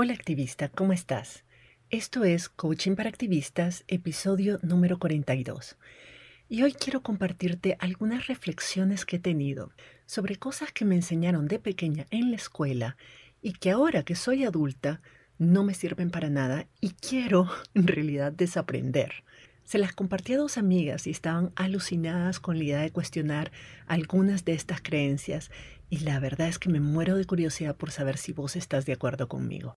Hola activista, ¿cómo estás? Esto es Coaching para Activistas, episodio número 42. Y hoy quiero compartirte algunas reflexiones que he tenido sobre cosas que me enseñaron de pequeña en la escuela y que ahora que soy adulta no me sirven para nada y quiero en realidad desaprender. Se las compartí a dos amigas y estaban alucinadas con la idea de cuestionar algunas de estas creencias y la verdad es que me muero de curiosidad por saber si vos estás de acuerdo conmigo.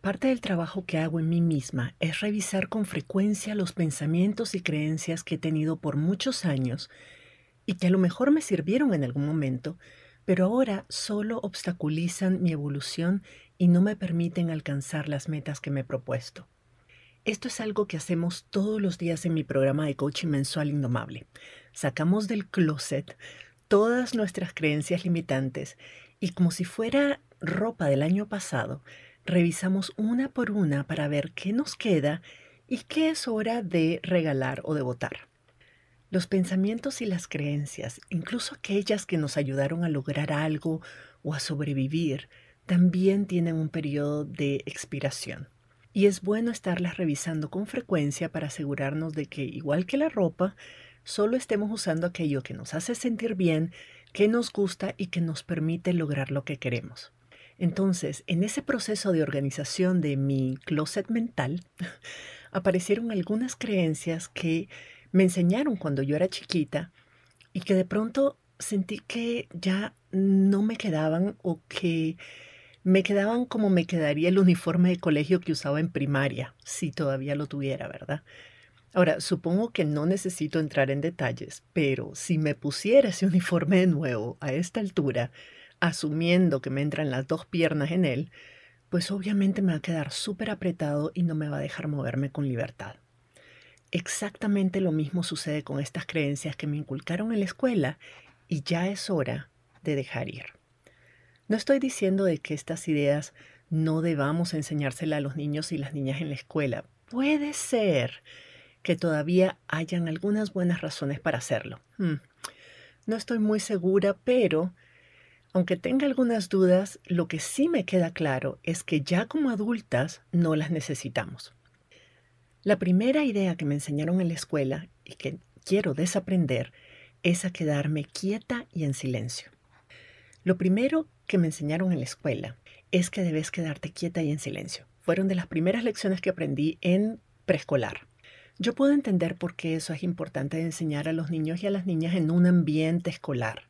Parte del trabajo que hago en mí misma es revisar con frecuencia los pensamientos y creencias que he tenido por muchos años y que a lo mejor me sirvieron en algún momento, pero ahora solo obstaculizan mi evolución y no me permiten alcanzar las metas que me he propuesto. Esto es algo que hacemos todos los días en mi programa de coaching mensual indomable. Sacamos del closet todas nuestras creencias limitantes y como si fuera ropa del año pasado, revisamos una por una para ver qué nos queda y qué es hora de regalar o de votar. Los pensamientos y las creencias, incluso aquellas que nos ayudaron a lograr algo o a sobrevivir, también tienen un periodo de expiración. Y es bueno estarlas revisando con frecuencia para asegurarnos de que, igual que la ropa, solo estemos usando aquello que nos hace sentir bien, que nos gusta y que nos permite lograr lo que queremos. Entonces, en ese proceso de organización de mi closet mental, aparecieron algunas creencias que me enseñaron cuando yo era chiquita y que de pronto sentí que ya no me quedaban o que me quedaban como me quedaría el uniforme de colegio que usaba en primaria, si todavía lo tuviera, ¿verdad? Ahora, supongo que no necesito entrar en detalles, pero si me pusiera ese uniforme de nuevo a esta altura, asumiendo que me entran las dos piernas en él, pues obviamente me va a quedar súper apretado y no me va a dejar moverme con libertad. Exactamente lo mismo sucede con estas creencias que me inculcaron en la escuela y ya es hora de dejar ir. No estoy diciendo de que estas ideas no debamos enseñárselas a los niños y las niñas en la escuela. Puede ser que todavía hayan algunas buenas razones para hacerlo. Hmm. No estoy muy segura, pero aunque tenga algunas dudas, lo que sí me queda claro es que ya como adultas no las necesitamos. La primera idea que me enseñaron en la escuela y que quiero desaprender es a quedarme quieta y en silencio. Lo primero que me enseñaron en la escuela es que debes quedarte quieta y en silencio. Fueron de las primeras lecciones que aprendí en preescolar. Yo puedo entender por qué eso es importante de enseñar a los niños y a las niñas en un ambiente escolar.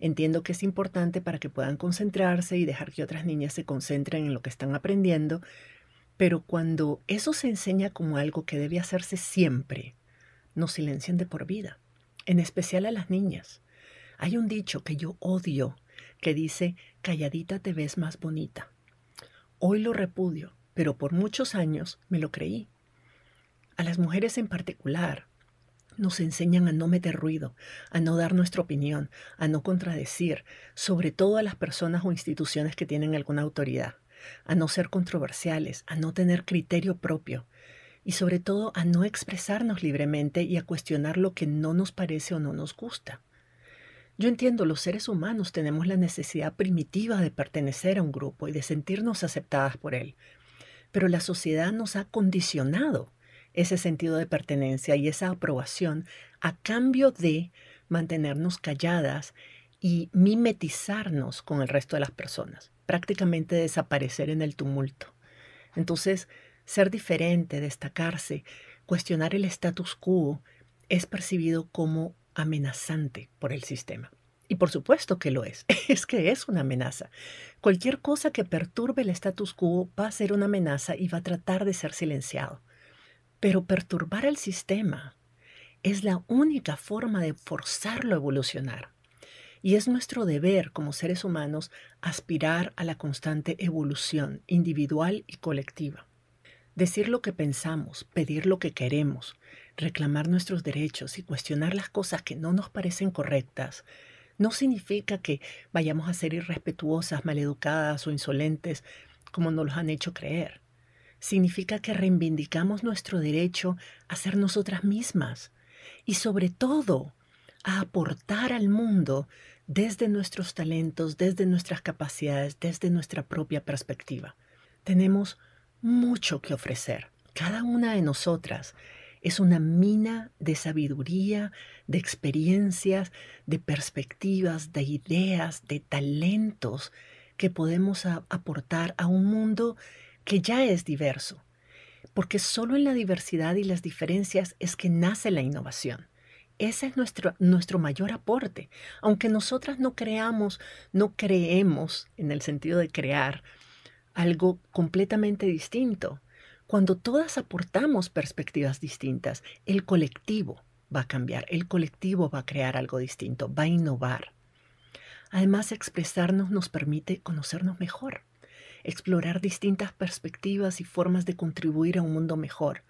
Entiendo que es importante para que puedan concentrarse y dejar que otras niñas se concentren en lo que están aprendiendo, pero cuando eso se enseña como algo que debe hacerse siempre, nos silencian de por vida, en especial a las niñas. Hay un dicho que yo odio que dice, calladita te ves más bonita. Hoy lo repudio, pero por muchos años me lo creí. A las mujeres en particular, nos enseñan a no meter ruido, a no dar nuestra opinión, a no contradecir, sobre todo a las personas o instituciones que tienen alguna autoridad, a no ser controversiales, a no tener criterio propio y sobre todo a no expresarnos libremente y a cuestionar lo que no nos parece o no nos gusta. Yo entiendo, los seres humanos tenemos la necesidad primitiva de pertenecer a un grupo y de sentirnos aceptadas por él, pero la sociedad nos ha condicionado ese sentido de pertenencia y esa aprobación a cambio de mantenernos calladas y mimetizarnos con el resto de las personas, prácticamente desaparecer en el tumulto. Entonces, ser diferente, destacarse, cuestionar el status quo es percibido como amenazante por el sistema. Y por supuesto que lo es, es que es una amenaza. Cualquier cosa que perturbe el status quo va a ser una amenaza y va a tratar de ser silenciado. Pero perturbar el sistema es la única forma de forzarlo a evolucionar. Y es nuestro deber como seres humanos aspirar a la constante evolución individual y colectiva. Decir lo que pensamos, pedir lo que queremos, reclamar nuestros derechos y cuestionar las cosas que no nos parecen correctas no significa que vayamos a ser irrespetuosas, maleducadas o insolentes como nos lo han hecho creer. Significa que reivindicamos nuestro derecho a ser nosotras mismas y sobre todo a aportar al mundo desde nuestros talentos, desde nuestras capacidades, desde nuestra propia perspectiva. Tenemos mucho que ofrecer, cada una de nosotras, es una mina de sabiduría, de experiencias, de perspectivas, de ideas, de talentos que podemos aportar a un mundo que ya es diverso. Porque solo en la diversidad y las diferencias es que nace la innovación. Ese es nuestro, nuestro mayor aporte. Aunque nosotras no creamos, no creemos en el sentido de crear algo completamente distinto, cuando todas aportamos perspectivas distintas, el colectivo va a cambiar, el colectivo va a crear algo distinto, va a innovar. Además, expresarnos nos permite conocernos mejor, explorar distintas perspectivas y formas de contribuir a un mundo mejor.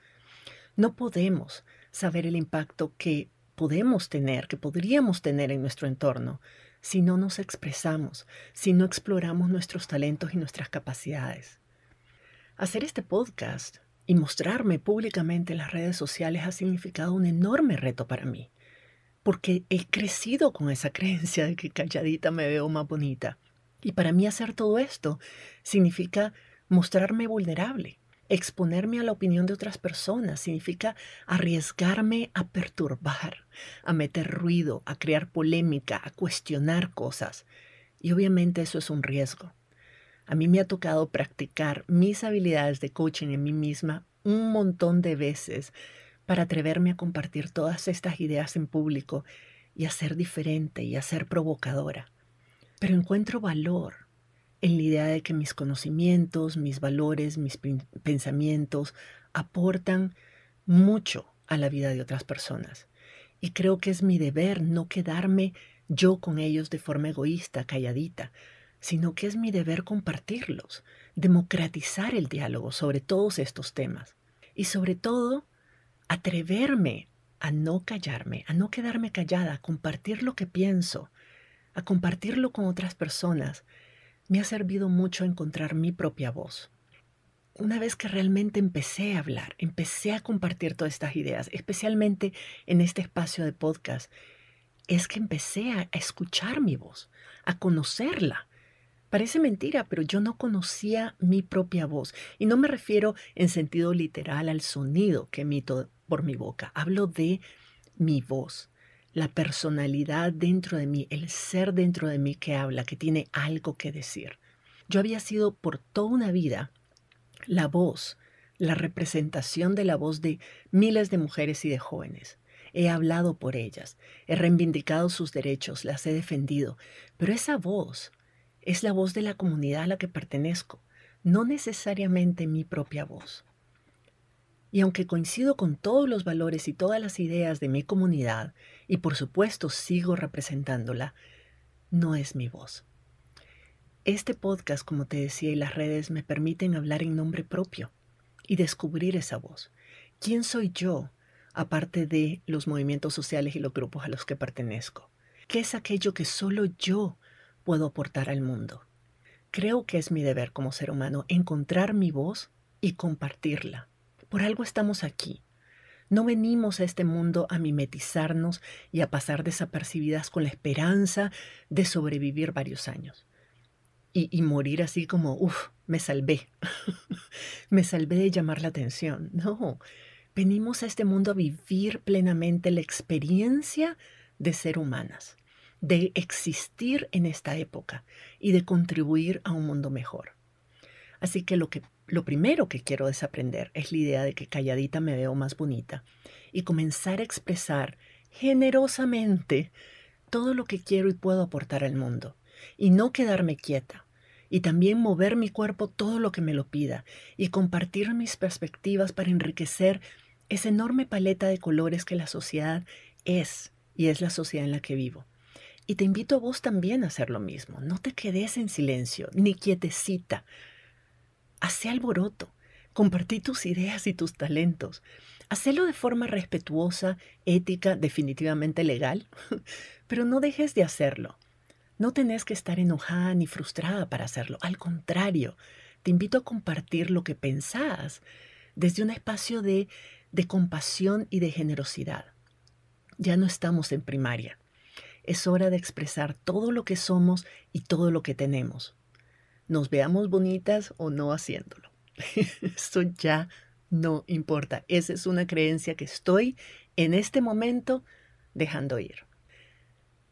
No podemos saber el impacto que podemos tener, que podríamos tener en nuestro entorno, si no nos expresamos, si no exploramos nuestros talentos y nuestras capacidades. Hacer este podcast y mostrarme públicamente en las redes sociales ha significado un enorme reto para mí, porque he crecido con esa creencia de que calladita me veo más bonita. Y para mí hacer todo esto significa mostrarme vulnerable, exponerme a la opinión de otras personas, significa arriesgarme a perturbar, a meter ruido, a crear polémica, a cuestionar cosas. Y obviamente eso es un riesgo. A mí me ha tocado practicar mis habilidades de coaching en mí misma un montón de veces para atreverme a compartir todas estas ideas en público y a ser diferente y a ser provocadora. Pero encuentro valor en la idea de que mis conocimientos, mis valores, mis pensamientos aportan mucho a la vida de otras personas. Y creo que es mi deber no quedarme yo con ellos de forma egoísta, calladita, sino que es mi deber compartirlos, democratizar el diálogo sobre todos estos temas y sobre todo atreverme a no callarme, a no quedarme callada, a compartir lo que pienso, a compartirlo con otras personas, me ha servido mucho encontrar mi propia voz. Una vez que realmente empecé a hablar, empecé a compartir todas estas ideas, especialmente en este espacio de podcast, es que empecé a, escuchar mi voz, a conocerla, Parece mentira, pero yo no conocía mi propia voz. Y no me refiero en sentido literal al sonido que emito por mi boca. Hablo de mi voz, la personalidad dentro de mí, el ser dentro de mí que habla, que tiene algo que decir. Yo había sido por toda una vida la voz, la representación de la voz de miles de mujeres y de jóvenes. He hablado por ellas, he reivindicado sus derechos, las he defendido, pero esa voz es la voz de la comunidad a la que pertenezco, no necesariamente mi propia voz. Y aunque coincido con todos los valores y todas las ideas de mi comunidad, y por supuesto sigo representándola, no es mi voz. Este podcast, como te decía, y las redes me permiten hablar en nombre propio y descubrir esa voz. ¿Quién soy yo, aparte de los movimientos sociales y los grupos a los que pertenezco? ¿Qué es aquello que solo yo puedo aportar al mundo. Creo que es mi deber como ser humano encontrar mi voz y compartirla. Por algo estamos aquí. No venimos a este mundo a mimetizarnos y a pasar desapercibidas con la esperanza de sobrevivir varios años. Y, morir así como, uff, me salvé. me salvé de llamar la atención. No, venimos a este mundo a vivir plenamente la experiencia de ser humanas de existir en esta época y de contribuir a un mundo mejor. Así que lo, que lo primero que quiero desaprender es la idea de que calladita me veo más bonita y comenzar a expresar generosamente todo lo que quiero y puedo aportar al mundo y no quedarme quieta y también mover mi cuerpo todo lo que me lo pida y compartir mis perspectivas para enriquecer esa enorme paleta de colores que la sociedad es y es la sociedad en la que vivo. Y te invito a vos también a hacer lo mismo. No te quedes en silencio, ni quietecita. Hace alboroto. Compartí tus ideas y tus talentos. Hacelo de forma respetuosa, ética, definitivamente legal, pero no dejes de hacerlo. No tenés que estar enojada ni frustrada para hacerlo. Al contrario, te invito a compartir lo que pensás desde un espacio de, de compasión y de generosidad. Ya no estamos en primaria. Es hora de expresar todo lo que somos y todo lo que tenemos. Nos veamos bonitas o no haciéndolo. Eso ya no importa. Esa es una creencia que estoy en este momento dejando ir.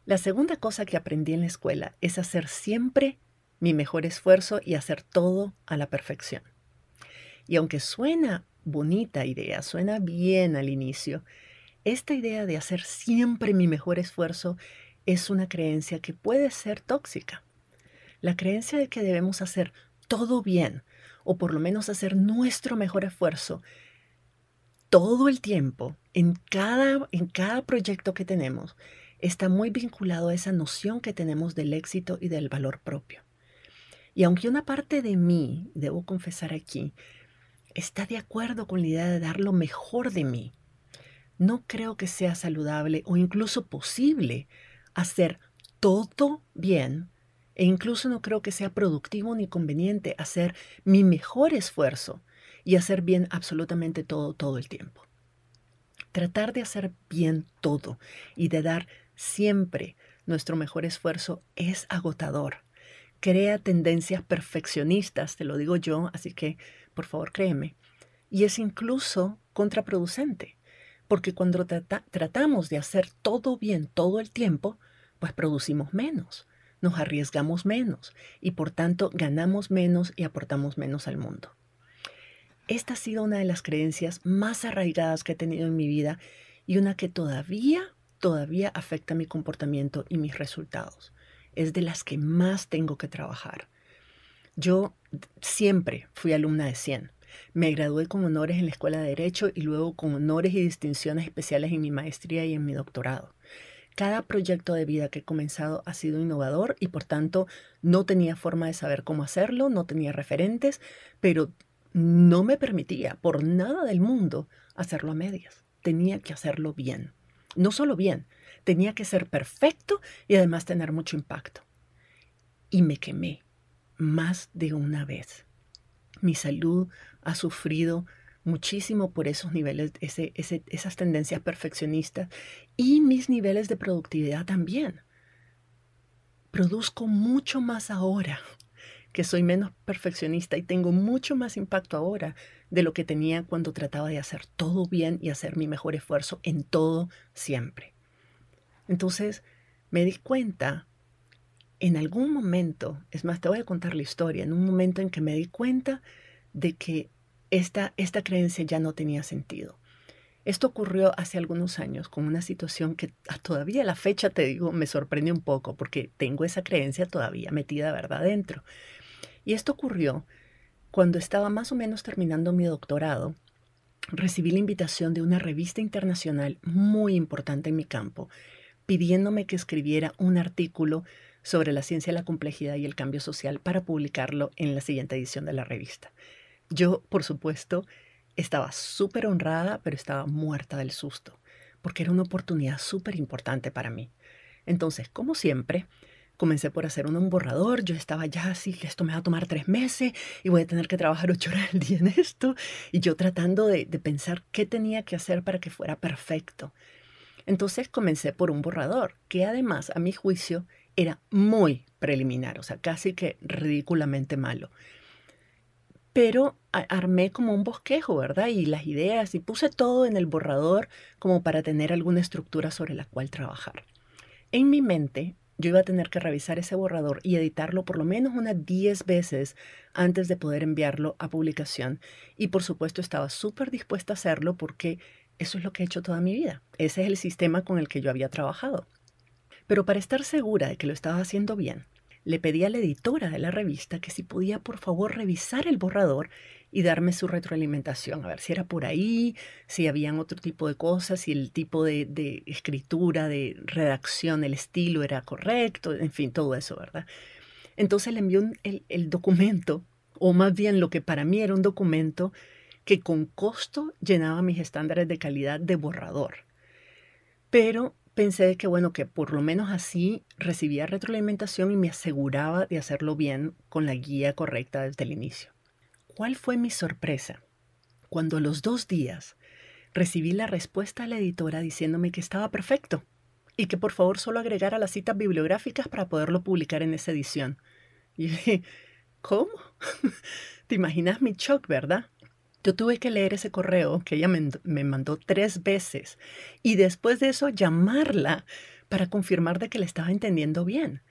La segunda cosa que aprendí en la escuela es hacer siempre mi mejor esfuerzo y hacer todo a la perfección. Y aunque suena bonita idea, suena bien al inicio, esta idea de hacer siempre mi mejor esfuerzo es una creencia que puede ser tóxica. La creencia de que debemos hacer todo bien, o por lo menos hacer nuestro mejor esfuerzo todo el tiempo, en cada, en cada proyecto que tenemos, está muy vinculado a esa noción que tenemos del éxito y del valor propio. Y aunque una parte de mí, debo confesar aquí, está de acuerdo con la idea de dar lo mejor de mí, no creo que sea saludable o incluso posible hacer todo bien e incluso no creo que sea productivo ni conveniente hacer mi mejor esfuerzo y hacer bien absolutamente todo todo el tiempo. Tratar de hacer bien todo y de dar siempre nuestro mejor esfuerzo es agotador crea tendencias perfeccionistas, te lo digo yo, así que por favor créeme. Y es incluso contraproducente, porque cuando tratamos de hacer todo bien todo el tiempo, pues producimos menos, nos arriesgamos menos y por tanto ganamos menos y aportamos menos al mundo. Esta ha sido una de las creencias más arraigadas que he tenido en mi vida y una que todavía, todavía afecta mi comportamiento y mis resultados es de las que más tengo que trabajar. Yo siempre fui alumna de 100. Me gradué con honores en la Escuela de Derecho y luego con honores y distinciones especiales en mi maestría y en mi doctorado. Cada proyecto de vida que he comenzado ha sido innovador y por tanto no tenía forma de saber cómo hacerlo, no tenía referentes, pero no me permitía por nada del mundo hacerlo a medias. Tenía que hacerlo bien. No solo bien, tenía que ser perfecto y además tener mucho impacto. Y me quemé más de una vez. Mi salud ha sufrido muchísimo por esos niveles, esas tendencias perfeccionistas y mis niveles de productividad también. Produzco mucho más ahora que soy menos perfeccionista y tengo mucho más impacto ahora de lo que tenía cuando trataba de hacer todo bien y hacer mi mejor esfuerzo en todo siempre. Entonces me di cuenta en algún momento, es más, te voy a contar la historia, en un momento en que me di cuenta de que esta, esta creencia ya no tenía sentido. Esto ocurrió hace algunos años con una situación que todavía la fecha, te digo, me sorprende un poco porque tengo esa creencia todavía metida, ¿verdad?, dentro. Y esto ocurrió cuando estaba más o menos terminando mi doctorado. Recibí la invitación de una revista internacional muy importante en mi campo pidiéndome que escribiera un artículo sobre la ciencia, la complejidad y el cambio social para publicarlo en la siguiente edición de la revista. Yo, por supuesto, estaba súper honrada, pero estaba muerta del susto, porque era una oportunidad súper importante para mí. Entonces, como siempre, comencé por hacer un, borrador. Yo estaba ya así, que esto me va a tomar tres meses y voy a tener que trabajar ocho horas al día en esto. Y yo tratando de pensar qué tenía que hacer para que fuera perfecto. Entonces comencé por un borrador, que además, a mi juicio, era muy preliminar, o sea, casi que ridículamente malo. Pero armé como un bosquejo, ¿verdad? Y las ideas, y puse todo en el borrador como para tener alguna estructura sobre la cual trabajar. En mi mente, yo iba a tener que revisar ese borrador y editarlo por lo menos unas 10 veces antes de poder enviarlo a publicación. Y por supuesto estaba súper dispuesta a hacerlo porque eso es lo que he hecho toda mi vida. Ese es el sistema con el que yo había trabajado. Pero para estar segura de que lo estaba haciendo bien, le pedí a la editora de la revista que si podía por favor revisar el borrador y darme su retroalimentación, a ver si era por ahí, si habían otro tipo de cosas, si el tipo de, escritura, de redacción, el estilo era correcto, en fin, todo eso, ¿verdad? Entonces le envió el documento, o más bien lo que para mí era un documento que con costo llenaba mis estándares de calidad de borrador. Pero pensé que bueno, que por lo menos así recibía retroalimentación y me aseguraba de hacerlo bien con la guía correcta desde el inicio. ¿Cuál fue mi sorpresa? Cuando a los dos días recibí la respuesta a la editora diciéndome que estaba perfecto y que por favor solo agregara las citas bibliográficas para poderlo publicar en esa edición. Y dije, ¿cómo? ¿Te imaginas mi shock, verdad? Yo tuve que leer ese correo que ella me, mandó tres veces y después de eso llamarla para confirmar de que le estaba entendiendo bien,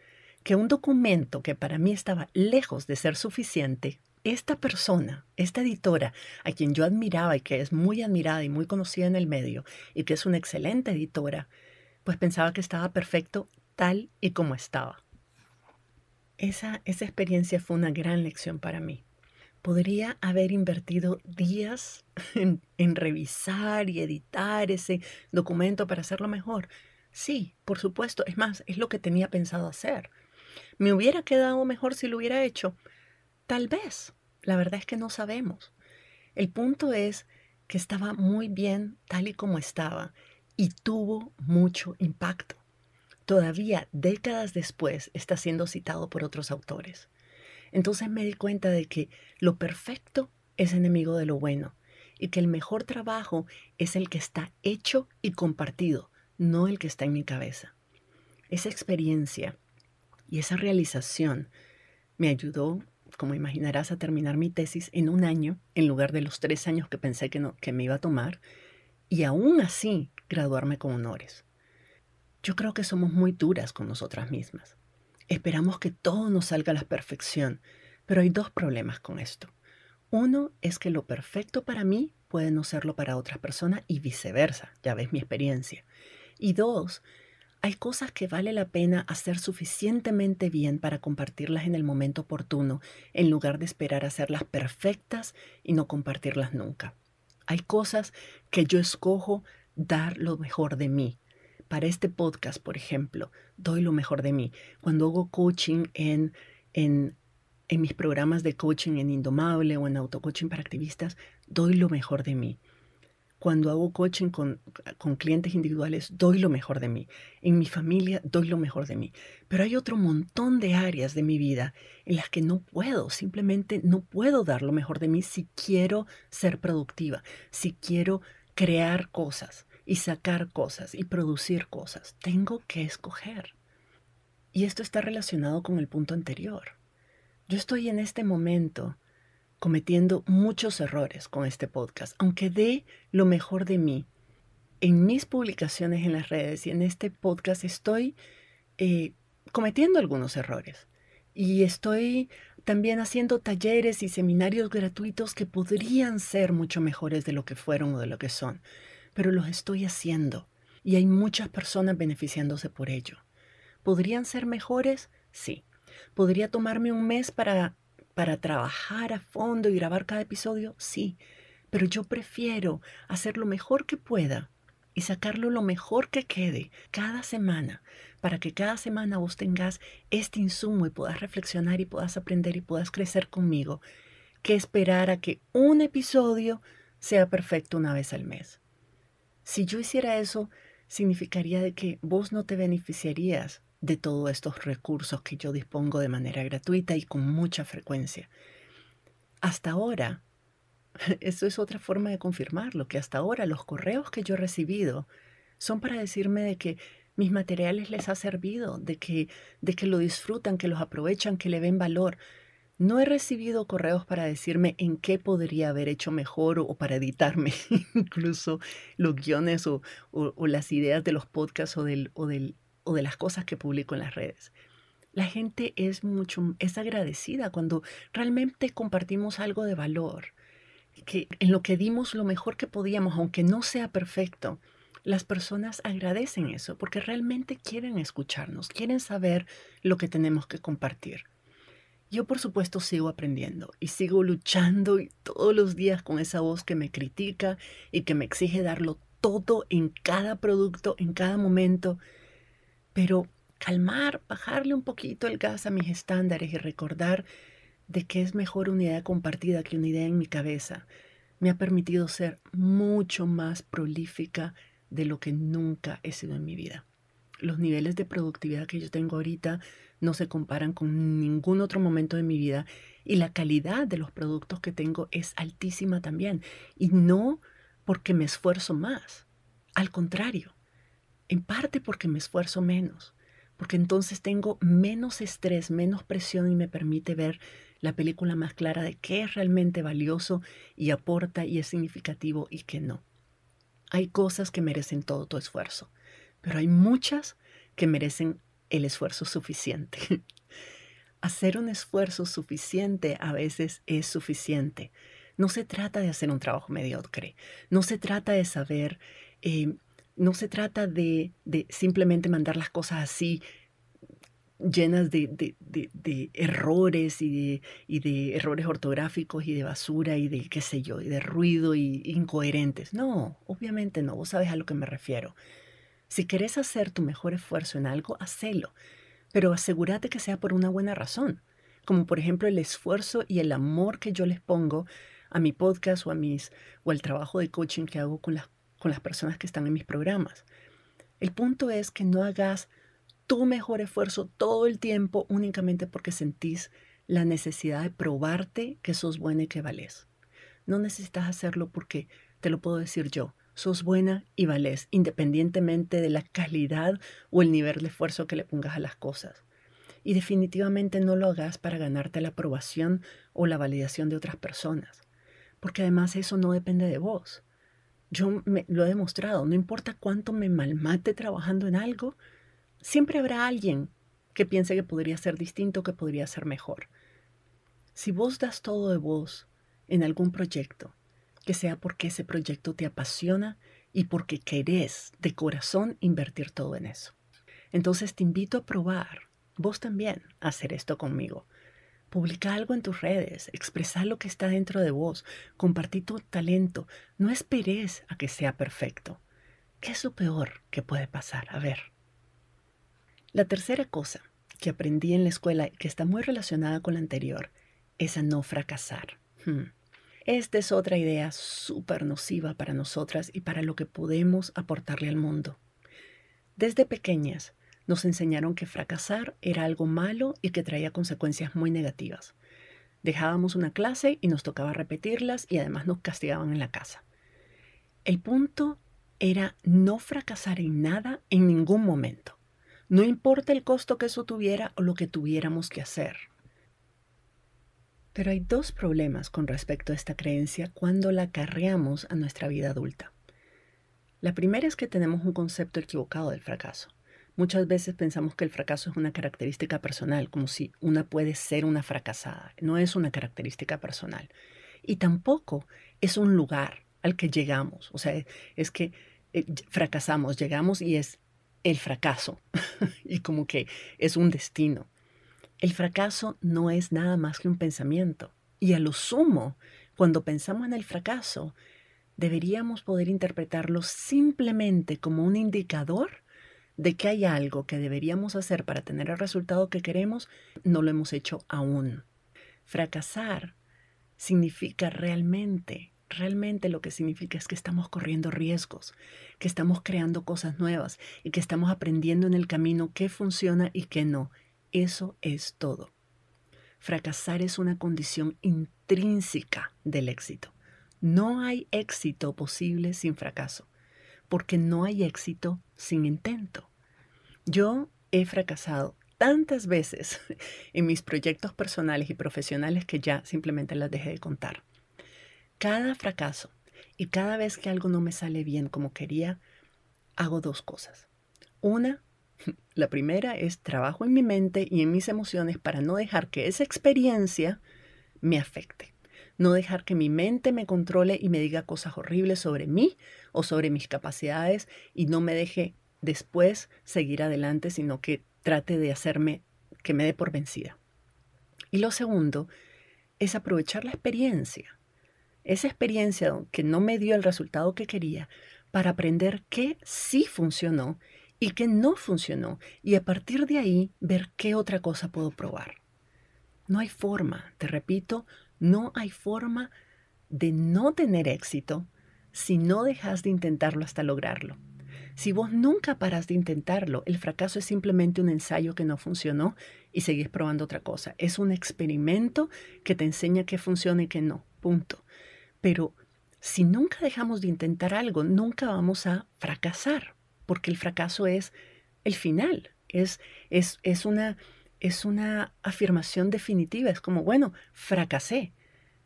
que un documento que para mí estaba lejos de ser suficiente, esta persona, esta editora, a quien yo admiraba y que es muy admirada y muy conocida en el medio y que es una excelente editora, pues pensaba que estaba perfecto tal y como estaba. Esa, esa experiencia fue una gran lección para mí podría haber invertido días en, revisar y editar ese documento para hacerlo mejor. Sí, por supuesto. Es más, es lo que tenía pensado hacer. ¿Me hubiera quedado mejor si lo hubiera hecho? Tal vez. La verdad es que no sabemos. El punto es que estaba muy bien tal y como estaba y tuvo mucho impacto. Todavía décadas después está siendo citado por otros autores. Entonces me di cuenta de que lo perfecto es enemigo de lo bueno y que el mejor trabajo es el que está hecho y compartido, no el que está en mi cabeza. Esa experiencia y esa realización me ayudó, como imaginarás, a terminar mi tesis en un año en lugar de los tres años que pensé que, me iba a tomar y aún así graduarme con honores. Yo creo que somos muy duras con nosotras mismas. Esperamos que todo nos salga a la perfección, pero hay dos problemas con esto. Uno es que lo perfecto para mí puede no serlo para otra persona y viceversa, ya ves mi experiencia. Y dos, hay cosas que vale la pena hacer suficientemente bien para compartirlas en el momento oportuno, en lugar de esperar hacerlas perfectas y no compartirlas nunca. Hay cosas que yo escojo dar lo mejor de mí, para este podcast, por ejemplo, doy lo mejor de mí. Cuando hago coaching en, en, en mis programas de coaching en Indomable o en autocoaching para activistas, doy lo mejor de mí. Cuando hago coaching con, con, clientes individuales, doy lo mejor de mí. En mi familia, doy lo mejor de mí. Pero hay otro montón de áreas de mi vida en las que no puedo, simplemente no puedo dar lo mejor de mí si quiero ser productiva, si quiero crear cosas y sacar cosas y producir cosas. Tengo que escoger. Y esto está relacionado con el punto anterior. Yo estoy en este momento cometiendo muchos errores con este podcast, aunque dé lo mejor de mí. En mis publicaciones en las redes y en este podcast estoy eh, cometiendo algunos errores. Y estoy también haciendo talleres y seminarios gratuitos que podrían ser mucho mejores de lo que fueron o de lo que son pero los estoy haciendo y hay muchas personas beneficiándose por ello. ¿Podrían ser mejores? Sí. ¿Podría tomarme un mes para, para trabajar a fondo y grabar cada episodio? Sí. Pero yo prefiero hacer lo mejor que pueda y sacarlo lo mejor que quede cada semana para que cada semana vos tengas este insumo y puedas reflexionar y puedas aprender y puedas crecer conmigo, que esperar a que un episodio sea perfecto una vez al mes. Si yo hiciera eso, significaría de que vos no te beneficiarías de todos estos recursos que yo dispongo de manera gratuita y con mucha frecuencia. Hasta ahora, eso es otra forma de confirmarlo, que hasta ahora los correos que yo he recibido son para decirme de que mis materiales les ha servido, de que, de que lo disfrutan, que los aprovechan, que le ven valor. No he recibido correos para decirme en qué podría haber hecho mejor o, para editarme incluso los guiones o, las ideas de los podcasts o, o de las cosas que publico en las redes. La gente es mucho, es agradecida cuando realmente compartimos algo de valor, que en lo que dimos lo mejor que podíamos, aunque no sea perfecto. Las personas agradecen eso porque realmente quieren escucharnos, quieren saber lo que tenemos que compartir. Yo por supuesto sigo aprendiendo y sigo luchando todos los días con esa voz que me critica y que me exige darlo todo en cada producto, en cada momento. Pero calmar, bajarle un poquito el gas a mis estándares y recordar de que es mejor una idea compartida que una idea en mi cabeza, me ha permitido ser mucho más prolífica de lo que nunca he sido en mi vida. Los niveles de productividad que yo tengo ahorita no se comparan con ningún otro momento de mi vida y la calidad de los productos que tengo es altísima también. Y no porque me esfuerzo más, al contrario, en parte porque me esfuerzo menos, porque entonces tengo menos estrés, menos presión y me permite ver la película más clara de qué es realmente valioso y aporta y es significativo y qué no. Hay cosas que merecen todo tu esfuerzo, pero hay muchas que merecen el esfuerzo suficiente. hacer un esfuerzo suficiente a veces es suficiente. No se trata de hacer un trabajo mediocre, no se trata de saber, eh, no se trata de, simplemente mandar las cosas así llenas de, errores y, y de, errores ortográficos y de basura y de qué sé yo, y de ruido y incoherentes. No, obviamente no, vos sabes a lo que me refiero. Si querés hacer tu mejor esfuerzo en algo, hacelo pero asegúrate que sea por una buena razón, como por ejemplo el esfuerzo y el amor que yo les pongo a mi podcast o a mis o al trabajo de coaching que hago con las con las personas que están en mis programas. El punto es que no hagas tu mejor esfuerzo todo el tiempo únicamente porque sentís la necesidad de probarte que sos buena y que vales. No necesitas hacerlo porque te lo puedo decir yo sos buena y valés, independientemente de la calidad o el nivel de esfuerzo que le pongas a las cosas. Y definitivamente no lo hagas para ganarte la aprobación o la validación de otras personas, porque además eso no depende de vos. Yo me, lo he demostrado, no importa cuánto me malmate trabajando en algo, siempre habrá alguien que piense que podría ser distinto, que podría ser mejor. Si vos das todo de vos en algún proyecto, que sea porque ese proyecto te apasiona y porque querés de corazón invertir todo en eso. Entonces te invito a probar, vos también, a hacer esto conmigo. Publica algo en tus redes, expresa lo que está dentro de vos, compartí tu talento, no esperes a que sea perfecto. ¿Qué es lo peor que puede pasar? A ver. La tercera cosa que aprendí en la escuela y que está muy relacionada con la anterior es a no fracasar. Hmm. Esta es otra idea súper nociva para nosotras y para lo que podemos aportarle al mundo. Desde pequeñas nos enseñaron que fracasar era algo malo y que traía consecuencias muy negativas. Dejábamos una clase y nos tocaba repetirlas y además nos castigaban en la casa. El punto era no fracasar en nada en ningún momento. No importa el costo que eso tuviera o lo que tuviéramos que hacer. Pero hay dos problemas con respecto a esta creencia cuando la acarreamos a nuestra vida adulta. La primera es que tenemos un concepto equivocado del fracaso. Muchas veces pensamos que el fracaso es una característica personal, como si una puede ser una fracasada. No es una característica personal. Y tampoco es un lugar al que llegamos. O sea, es que eh, fracasamos, llegamos y es el fracaso. y como que es un destino. El fracaso no es nada más que un pensamiento. Y a lo sumo, cuando pensamos en el fracaso, deberíamos poder interpretarlo simplemente como un indicador de que hay algo que deberíamos hacer para tener el resultado que queremos, no lo hemos hecho aún. Fracasar significa realmente, realmente lo que significa es que estamos corriendo riesgos, que estamos creando cosas nuevas y que estamos aprendiendo en el camino qué funciona y qué no. Eso es todo. Fracasar es una condición intrínseca del éxito. No hay éxito posible sin fracaso, porque no hay éxito sin intento. Yo he fracasado tantas veces en mis proyectos personales y profesionales que ya simplemente las dejé de contar. Cada fracaso y cada vez que algo no me sale bien como quería, hago dos cosas. Una, la primera es trabajo en mi mente y en mis emociones para no dejar que esa experiencia me afecte. No dejar que mi mente me controle y me diga cosas horribles sobre mí o sobre mis capacidades y no me deje después seguir adelante, sino que trate de hacerme que me dé por vencida. Y lo segundo es aprovechar la experiencia, esa experiencia que no me dio el resultado que quería, para aprender qué sí funcionó y que no funcionó y a partir de ahí ver qué otra cosa puedo probar. No hay forma, te repito, no hay forma de no tener éxito si no dejas de intentarlo hasta lograrlo. Si vos nunca paras de intentarlo, el fracaso es simplemente un ensayo que no funcionó y seguís probando otra cosa. Es un experimento que te enseña que funciona y que no. Punto. Pero si nunca dejamos de intentar algo, nunca vamos a fracasar, porque el fracaso es el final, es, es, es, una, es una afirmación definitiva, es como, bueno, fracasé.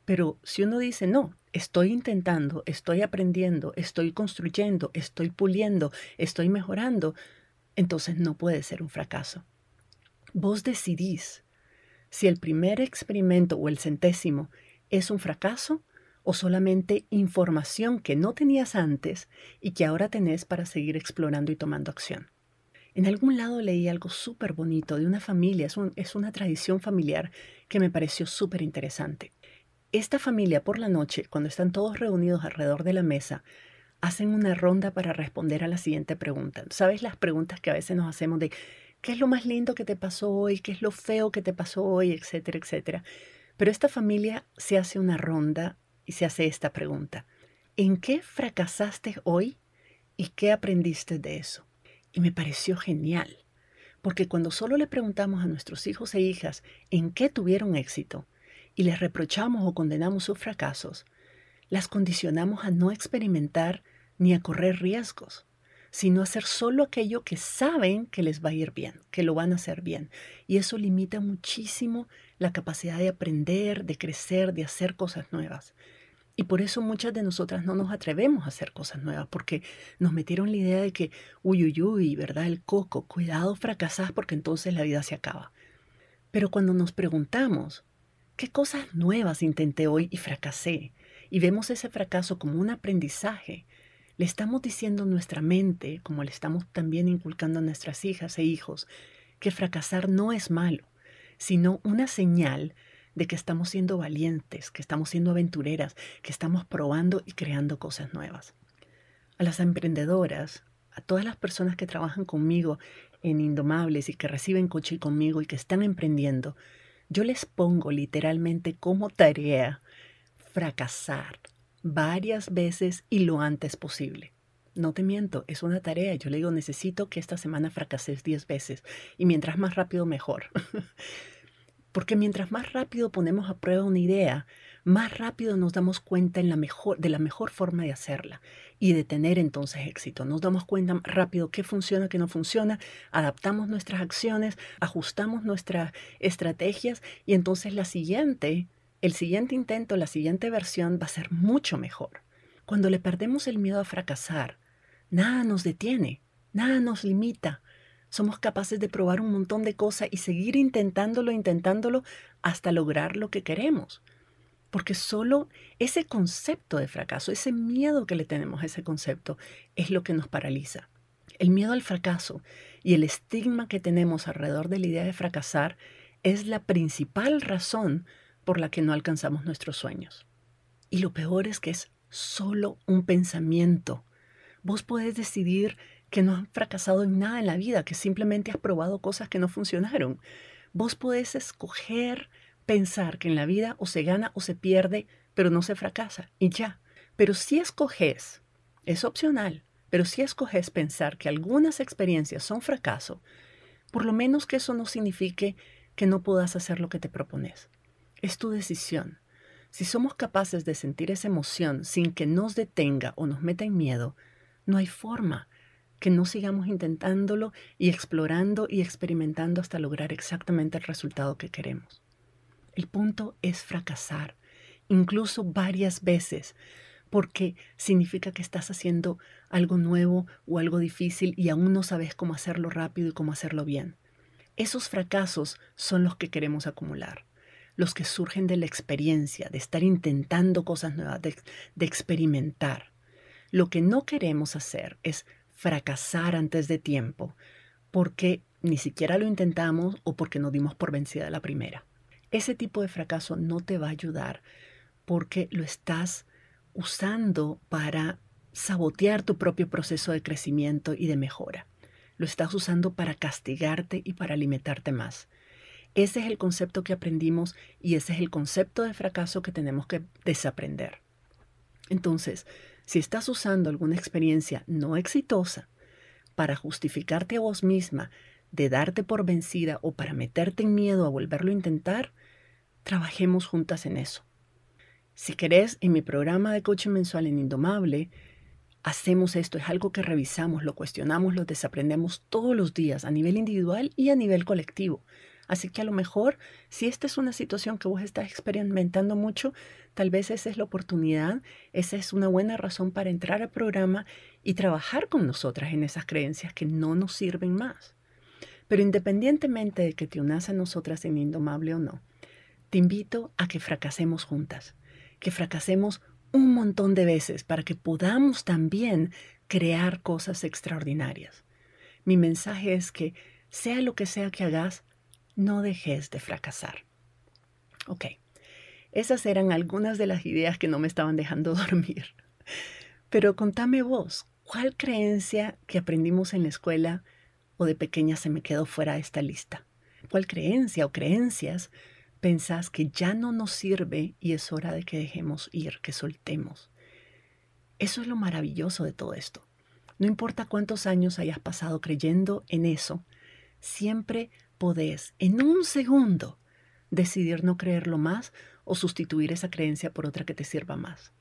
Pero si uno dice, no, estoy intentando, estoy aprendiendo, estoy construyendo, estoy puliendo, estoy mejorando, entonces no puede ser un fracaso. Vos decidís si el primer experimento o el centésimo es un fracaso o solamente información que no tenías antes y que ahora tenés para seguir explorando y tomando acción. En algún lado leí algo súper bonito de una familia, es, es, una tradición familiar que me pareció súper interesante. Esta familia por la noche, cuando están todos reunidos alrededor de la mesa, hacen una ronda para responder a la siguiente pregunta. ¿Sabes las preguntas que a veces nos hacemos de qué es lo más lindo que te pasó hoy, qué es lo feo que te pasó hoy, etcétera, etcétera? Pero esta familia se hace una ronda y se hace esta pregunta. ¿En qué fracasaste hoy y qué aprendiste de eso? Y me pareció genial, porque cuando solo le preguntamos a nuestros hijos e hijas en qué tuvieron éxito, y les reprochamos o condenamos sus fracasos, las condicionamos a no experimentar ni a correr riesgos, sino a hacer solo aquello que saben que les va a ir bien, que lo van a hacer bien. Y eso limita muchísimo la capacidad de aprender, de crecer, de hacer cosas nuevas. Y por eso muchas de nosotras no nos atrevemos a hacer cosas nuevas, porque nos metieron la idea de que, uy, uy, uy, ¿verdad? El coco, cuidado, fracasás porque entonces la vida se acaba. Pero cuando nos preguntamos, ¿Qué cosas nuevas intenté hoy y fracasé? Y vemos ese fracaso como un aprendizaje. Le estamos diciendo a nuestra mente, como le estamos también inculcando a nuestras hijas e hijos, que fracasar no es malo, sino una señal de que estamos siendo valientes, que estamos siendo aventureras, que estamos probando y creando cosas nuevas. A las emprendedoras, a todas las personas que trabajan conmigo en Indomables y que reciben coche conmigo y que están emprendiendo, yo les pongo literalmente como tarea fracasar varias veces y lo antes posible. No te miento, es una tarea. Yo le digo, necesito que esta semana fracases 10 veces y mientras más rápido mejor. Porque mientras más rápido ponemos a prueba una idea, más rápido nos damos cuenta de la mejor forma de hacerla y de tener entonces éxito. Nos damos cuenta rápido qué funciona, qué no funciona, adaptamos nuestras acciones, ajustamos nuestras estrategias y entonces la siguiente, el siguiente intento, la siguiente versión va a ser mucho mejor. Cuando le perdemos el miedo a fracasar, nada nos detiene, nada nos limita. Somos capaces de probar un montón de cosas y seguir intentándolo, intentándolo hasta lograr lo que queremos. Porque solo ese concepto de fracaso, ese miedo que le tenemos a ese concepto, es lo que nos paraliza. El miedo al fracaso y el estigma que tenemos alrededor de la idea de fracasar es la principal razón por la que no alcanzamos nuestros sueños. Y lo peor es que es solo un pensamiento. Vos podés decidir que no has fracasado en nada en la vida, que simplemente has probado cosas que no funcionaron. Vos podés escoger pensar que en la vida o se gana o se pierde, pero no se fracasa, y ya. Pero si escoges, es opcional, pero si escoges pensar que algunas experiencias son fracaso, por lo menos que eso no signifique que no puedas hacer lo que te propones. Es tu decisión. Si somos capaces de sentir esa emoción sin que nos detenga o nos meta en miedo, no hay forma que no sigamos intentándolo y explorando y experimentando hasta lograr exactamente el resultado que queremos. El punto es fracasar, incluso varias veces, porque significa que estás haciendo algo nuevo o algo difícil y aún no sabes cómo hacerlo rápido y cómo hacerlo bien. Esos fracasos son los que queremos acumular, los que surgen de la experiencia, de estar intentando cosas nuevas, de, experimentar. Lo que no queremos hacer es fracasar antes de tiempo, porque ni siquiera lo intentamos o porque nos dimos por vencida la primera. Ese tipo de fracaso no te va a ayudar porque lo estás usando para sabotear tu propio proceso de crecimiento y de mejora. Lo estás usando para castigarte y para limitarte más. Ese es el concepto que aprendimos y ese es el concepto de fracaso que tenemos que desaprender. Entonces, si estás usando alguna experiencia no exitosa para justificarte a vos misma de darte por vencida o para meterte en miedo a volverlo a intentar, trabajemos juntas en eso. Si querés, en mi programa de coaching mensual en Indomable, hacemos esto, es algo que revisamos, lo cuestionamos, lo desaprendemos todos los días a nivel individual y a nivel colectivo. Así que a lo mejor, si esta es una situación que vos estás experimentando mucho, tal vez esa es la oportunidad, esa es una buena razón para entrar al programa y trabajar con nosotras en esas creencias que no nos sirven más. Pero independientemente de que te unas a nosotras en Indomable o no, te invito a que fracasemos juntas, que fracasemos un montón de veces para que podamos también crear cosas extraordinarias. Mi mensaje es que, sea lo que sea que hagas, no dejes de fracasar. Ok, esas eran algunas de las ideas que no me estaban dejando dormir. Pero contame vos, ¿cuál creencia que aprendimos en la escuela o de pequeña se me quedó fuera de esta lista? ¿Cuál creencia o creencias pensás que ya no nos sirve y es hora de que dejemos ir, que soltemos? Eso es lo maravilloso de todo esto. No importa cuántos años hayas pasado creyendo en eso, siempre podés en un segundo decidir no creerlo más o sustituir esa creencia por otra que te sirva más.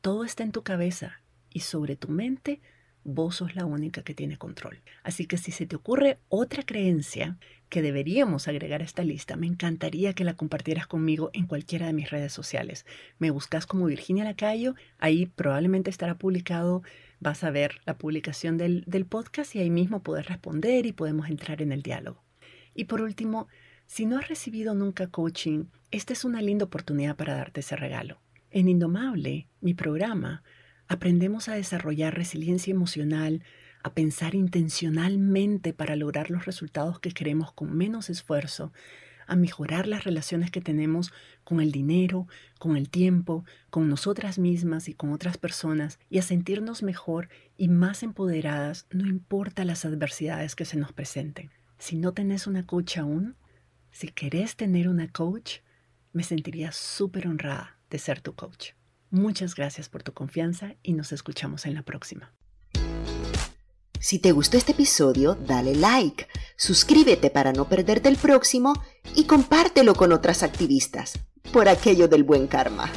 Todo está en tu cabeza y sobre tu mente vos sos la única que tiene control. Así que si se te ocurre otra creencia que deberíamos agregar a esta lista, me encantaría que la compartieras conmigo en cualquiera de mis redes sociales. Me buscas como Virginia Lacayo, ahí probablemente estará publicado, vas a ver la publicación del, podcast y ahí mismo puedes responder y podemos entrar en el diálogo. Y por último, si no has recibido nunca coaching, esta es una linda oportunidad para darte ese regalo. En Indomable, mi programa, aprendemos a desarrollar resiliencia emocional, a pensar intencionalmente para lograr los resultados que queremos con menos esfuerzo, a mejorar las relaciones que tenemos con el dinero, con el tiempo, con nosotras mismas y con otras personas, y a sentirnos mejor y más empoderadas, no importa las adversidades que se nos presenten. Si no tenés una coach aún, si querés tener una coach, me sentiría súper honrada de ser tu coach. Muchas gracias por tu confianza y nos escuchamos en la próxima. Si te gustó este episodio, dale like, suscríbete para no perderte el próximo y compártelo con otras activistas, por aquello del buen karma.